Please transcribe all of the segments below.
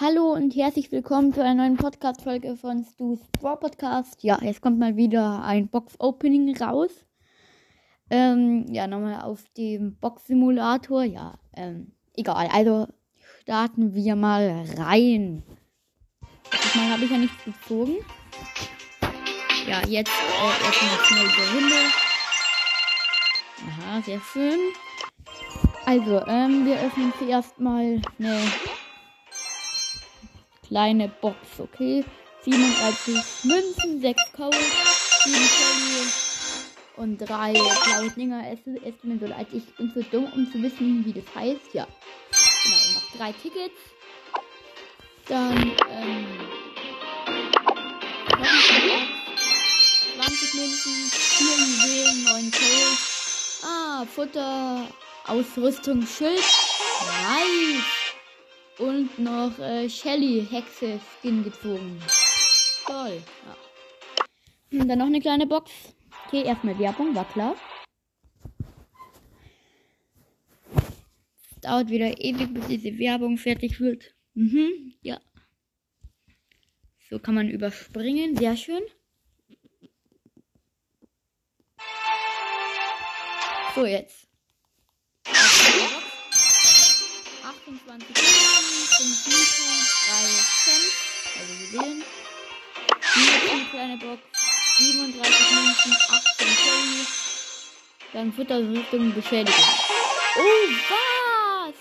Hallo und herzlich willkommen zu einer neuen Podcast-Folge von Stu's Brawl Podcast. Ja, jetzt kommt mal wieder ein Box-Opening raus. Ähm, ja, nochmal auf dem Box-Simulator. Ja, ähm, egal. Also starten wir mal rein. Diesmal habe ich ja nichts gezogen. Ja, jetzt äh, erstmal schnell die Runde. Aha, sehr schön. Also, ähm, wir öffnen zuerst mal eine kleine Box, okay? 37 Münzen, 6 Cold, 7 Kelly und 3 blaue Dinger. Es, es tut mir so leid, ich bin zu dumm, um zu wissen, wie das heißt. Ja, genau, noch 3 Tickets. Dann, ähm, noch eine Box, 20 Münzen, 4 Juwelen, 9 Cold. Ah, Futter, Ausrüstung, Schild. Nice. Noch äh, Shelly Hexe Skin gezogen. Toll. Ja. Und dann noch eine kleine Box. Okay, erstmal Werbung, war klar. dauert wieder ewig, bis diese Werbung fertig wird. Mhm, ja. So kann man überspringen. Sehr schön. So, jetzt. 28 Minuten, 5 Liter, 3 Cent, also Juwelen. Eine kleine Box, 37 Münzen, 18 Kelly. Dann Futterrüstung Beschädigung. Oh, was?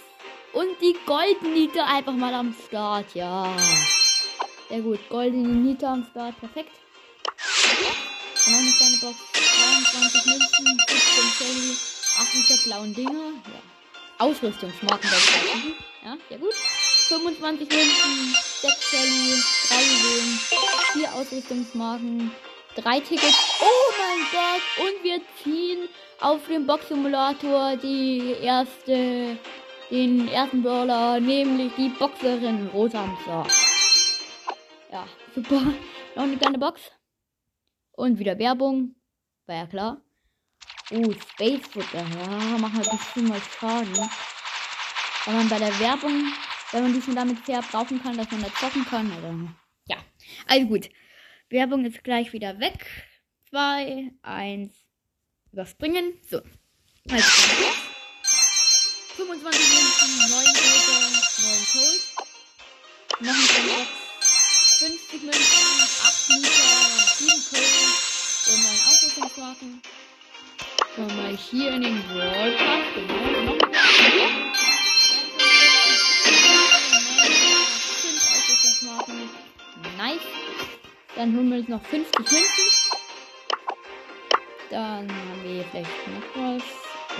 Und die goldene Nita einfach mal am Start, ja. Sehr gut, goldene Nita am Start, perfekt. Noch eine kleine Box, 22 Münzen, 17 Kelly, 8 Liter blauen Dinger, ja. Ausrüstungsmarken bei Ja, sehr gut. 25 Münzen, 6 Shelly, 3 Juwelen, 4 Ausrüstungsmarken, 3 Tickets. Oh mein Gott! Und wir ziehen auf dem Box-Simulator die erste, den ersten Brawler, nämlich die Boxerin Rosamsa. Ja, super. Noch eine kleine Box. Und wieder Werbung. War ja klar. Oh, Space Futter. Ja, machen wir ein bisschen mal Schaden. Wenn man bei der Werbung, wenn man die schon damit sehr brauchen kann, dass man da zocken kann. Also, ja. Also gut. Werbung ist gleich wieder weg. 2, 1, überspringen. So. Also, 25 Minuten, 9 Meter, 9 Cold. Noch ein Box. 50 Münzen, 8 Liter, 7 Cold und 9 Ausrüstungsmarken. Schau mal hier in den World Cup. Genau. Nice. Dann holen wir uns noch 50 Münzen. Dann haben wir vielleicht noch was.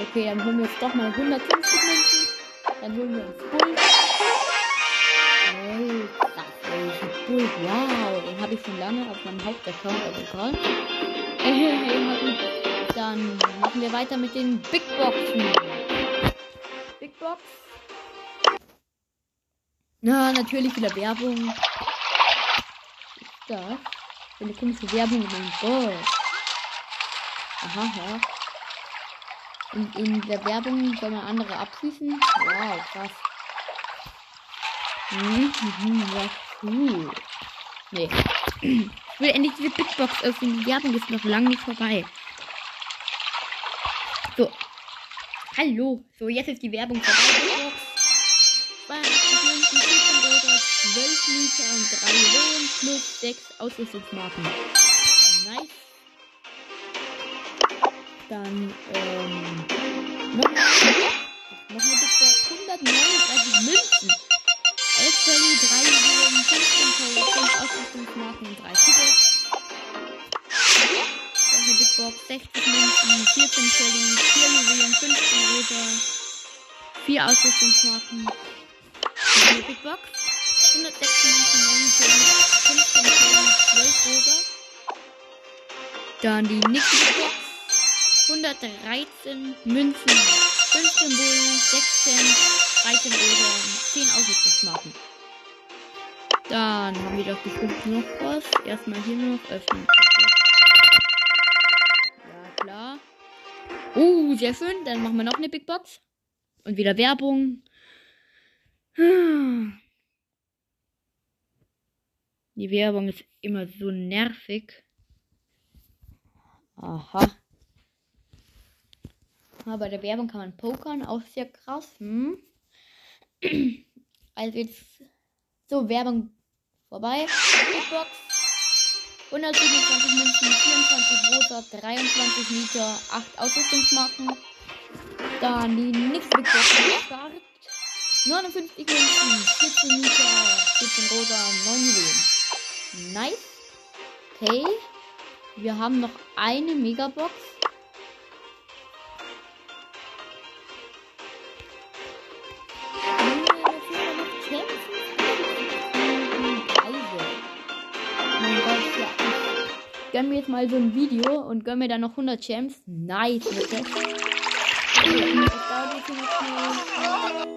Okay, dann holen wir uns doch mal 150 Münzen. Dann holen wir uns Bull. Oh, das ist ein Bull. Wow, den habe ich schon lange auf meinem Hauptaccount, egal. Dann machen wir weiter mit den Big Boxen. Big Box. Na, natürlich wieder Werbung. Was ist das? Eine komische Werbung, mein Gott. Aha, ja. Und in der Werbung soll man andere abschießen. Wow, krass. Mhm, mhm, ja, cool. Nee. Ich will endlich diese Big öffnen. Die Werbung ist noch lange nicht vorbei. So. Hallo. So, jetzt ist die Werbung vorbei. Liter und 3 Wohnen plus 6 Ausrüstungsmarken. Nice. Dann, ähm, noch, noch eine Big 139 Münzen. 11 Dollar, 3 Wohnen, 15 Dollar, 5 Ausrüstungsmarken und 3 Tickets eine Big Box, 60 Münzen, 14 Shelly, 4 Juwelen, 15 Rosa, 4 Ausrüstungsmarken. Eine Big Box, 106 Dann die nächste Box, 113 Münzen, 15 Bull, 16, 13 Rosa, 10 Ausrüstungsmarken. Dann haben wir doch bestimmt noch was. Erstmal hier noch öffnen. Uh, sehr schön. Dann machen wir noch eine Big Box. Und wieder Werbung. Die Werbung ist immer so nervig. Aha. Aber bei der Werbung kann man pokern, auch sehr krass. Hm? Also jetzt so Werbung vorbei. Box. 127 Münzen, 24 roter, 23 Meter, 8 Ausrüstungsmarken. Dann die nächste Big Box Start. 59 Münzen, 14 Meter, 14 roter, 9 Juwelen. Nice. Okay. Wir haben noch eine Megabox. Gönn mir jetzt mal so ein Video und gönn mir dann noch 100 Gems. Nice, bitte. Das dauert jetzt noch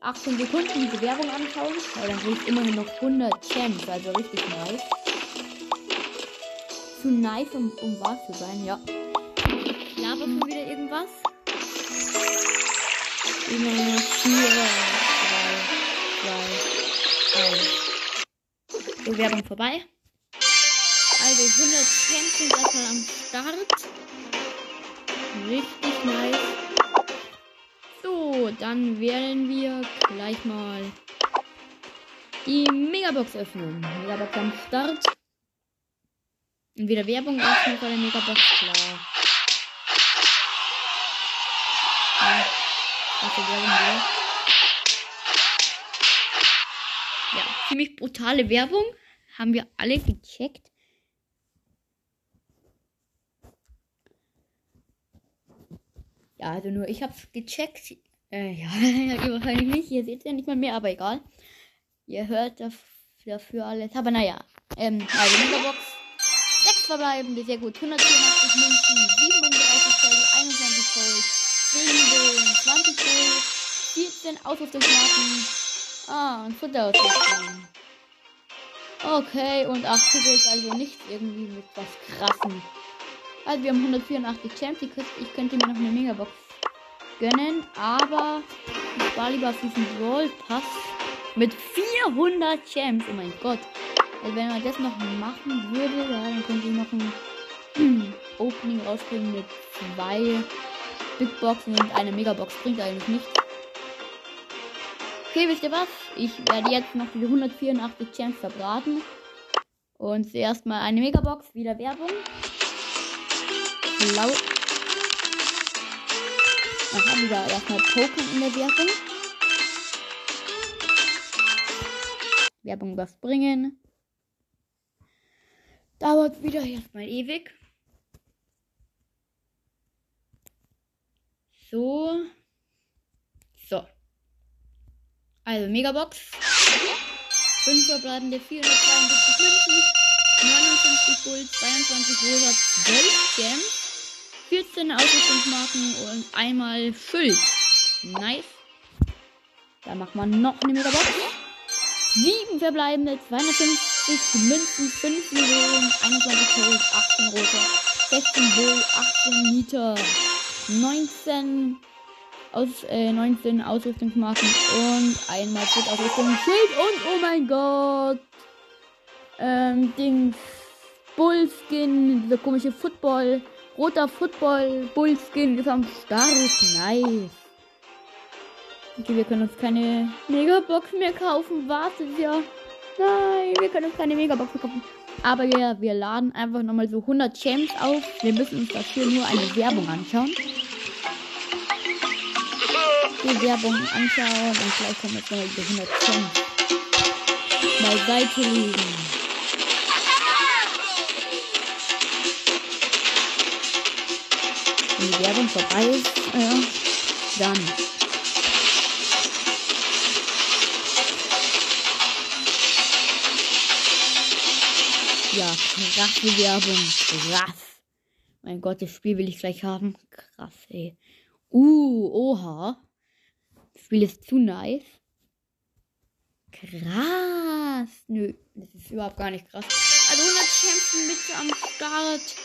18 Sekunden diese Werbung anschauen. Weil dann kriege ich immerhin noch 100 Gems. Also richtig nice zu nice, um, um wahr zu sein, ja. Laber schon wieder irgendwas? Immer 4, 3, 2, 1. So, Werbung vorbei. Also 100 Camps sind erstmal am Start. Richtig nice. So, dann werden wir gleich mal die Megabox öffnen. Megabox am Start. Und wieder Werbung öffnen vor der Megabox, klar. Ja, wieder. Ja, ziemlich brutale Werbung. Haben wir alle gecheckt. Ja, also nur ich hab's gecheckt. Äh, ja, wahrscheinlich nicht. Ihr seht ja nicht mal mehr, aber egal. Ihr hört dafür alles. Aber naja, ähm, also Megabox verbleibende, sehr gut. 184 Münzen, 37 Gold, 21 Gold, 10 Willen, 20 Gold, 14 Ausrüstungsmarken. Ah, und Futterausrüstung. Okay, und 8 Tickets, also nichts irgendwie mit was krassen. Also wir haben 184 Champs, ich könnte mir noch eine Megabox gönnen, aber ich war lieber auf diesen Brawl Pass mit 400 Champs. Oh mein Gott. Also wenn man das noch machen würde, dann könnte ich noch ein Opening rausbringen mit zwei Big Boxen und eine Megabox. Bringt eigentlich nichts. Okay, wisst ihr was? Ich werde jetzt noch die 184 Champs verbraten. Und zuerst mal eine Megabox, wieder Werbung. Blau. Aha, wieder erstmal Pokémon in der Werbung. Werbung was bringen. Dauert wieder erstmal ewig. So. So. Also Megabox. 5 verbleibende 472 Münzen. 59 Gold, 22 Rosa, 12 Gems. 14 Ausrüstungsmarken und einmal Schild. Nice. Da macht man noch eine Megabox. 7 verbleibende 250 50 Münzen, 5 Millionen, 21 Gold, 18 rote, 16 Bull, 18 Liter, 19 aus, äh, 19 Ausrüstungsmarken und einmal Fit Ausrüstung, Schild und oh mein Gott, ähm, Dings, Bullskin, dieser komische Football, roter Football, Bullskin ist am Start, nice. Okay, wir können uns keine Megabox mehr kaufen, wartet ja. Nein, wir können uns keine Megabox kaufen. Aber ja, wir laden einfach nochmal so 100 Gems auf. Wir müssen uns dafür nur eine Werbung anschauen. Die Werbung anschauen und gleich können wir nochmal die 100 Gems beiseite legen. Wenn die Werbung vorbei ist, äh, dann Ja, krasse Werbung. Krass. Mein Gott, das Spiel will ich gleich haben. Krass, ey. Uh, oha. Das Spiel ist zu nice. Krass. Nö, das ist überhaupt gar nicht krass. Also 100 Kämpfen mit am Start.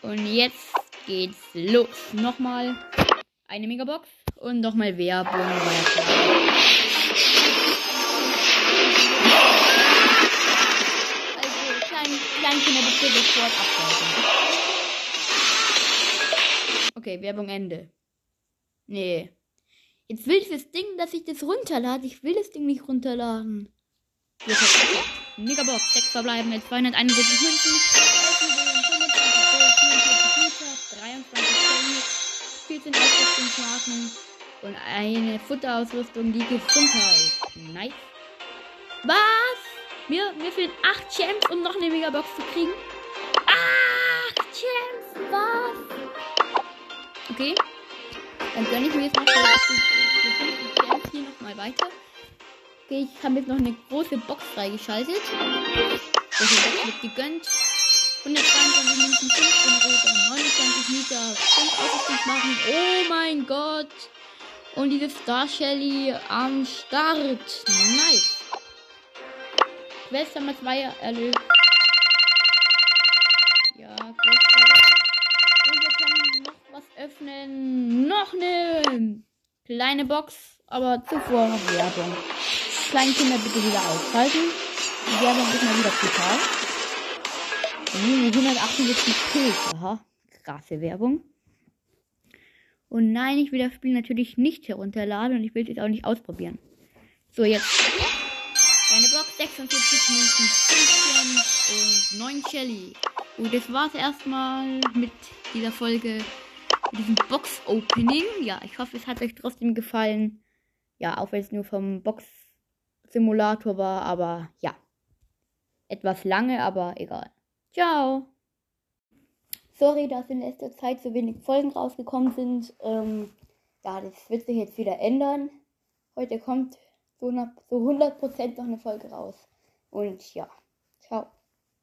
Und jetzt geht's los. Nochmal eine Megabox und nochmal Werbung. Bitte sofort abschalten. Okay, Werbung Ende. Nee. Jetzt will ich das Ding, dass ich das runterlade. Ich will das Ding nicht runterladen. Megabox, 6 verbleiben mit 271 Münzen. 23 Cent, 14 Ausrüstungsmarken und eine Futterausrüstung, die Gesundheit. Nice. Was? Mir, mir fehlen 8 Champs, um noch eine Megabox zu kriegen. 8 Champs, was? Okay. Dann gönne ich mir jetzt noch 50 Champs hier nochmal weiter. Okay, ich habe jetzt noch eine große Box freigeschaltet. Große Box wird gegönnt. 122 Münzen, 15 rote, 29 Meter, 5 Ausrüstung machen. Oh mein Gott. Und diese Star Shelly am Start. Nice. Quest Nummer 2 erlöst. Ja, Quest Und wir können noch was öffnen. Noch eine kleine Box. Aber zuvor noch Werbung. Kleine Kinder bitte wieder ausschalten. Die Werbung ist mal wieder brutal. 178 Pilze. Aha. Krasse Werbung. Und nein, ich will das Spiel natürlich nicht herunterladen und ich will es jetzt auch nicht ausprobieren. So, jetzt. Eine Box, 46 Münzen, 15 und 9 Shelly. Und das war's erstmal mit dieser Folge, mit diesem Box-Opening. Ja, ich hoffe, es hat euch trotzdem gefallen. Ja, auch wenn es nur vom Box-Simulator war, aber ja. Etwas lange, aber egal. Ciao! Sorry, dass in letzter Zeit so wenig Folgen rausgekommen sind. Ähm, ja, das wird sich jetzt wieder ändern. Heute kommt so, so 100% noch eine Folge raus. Und ja.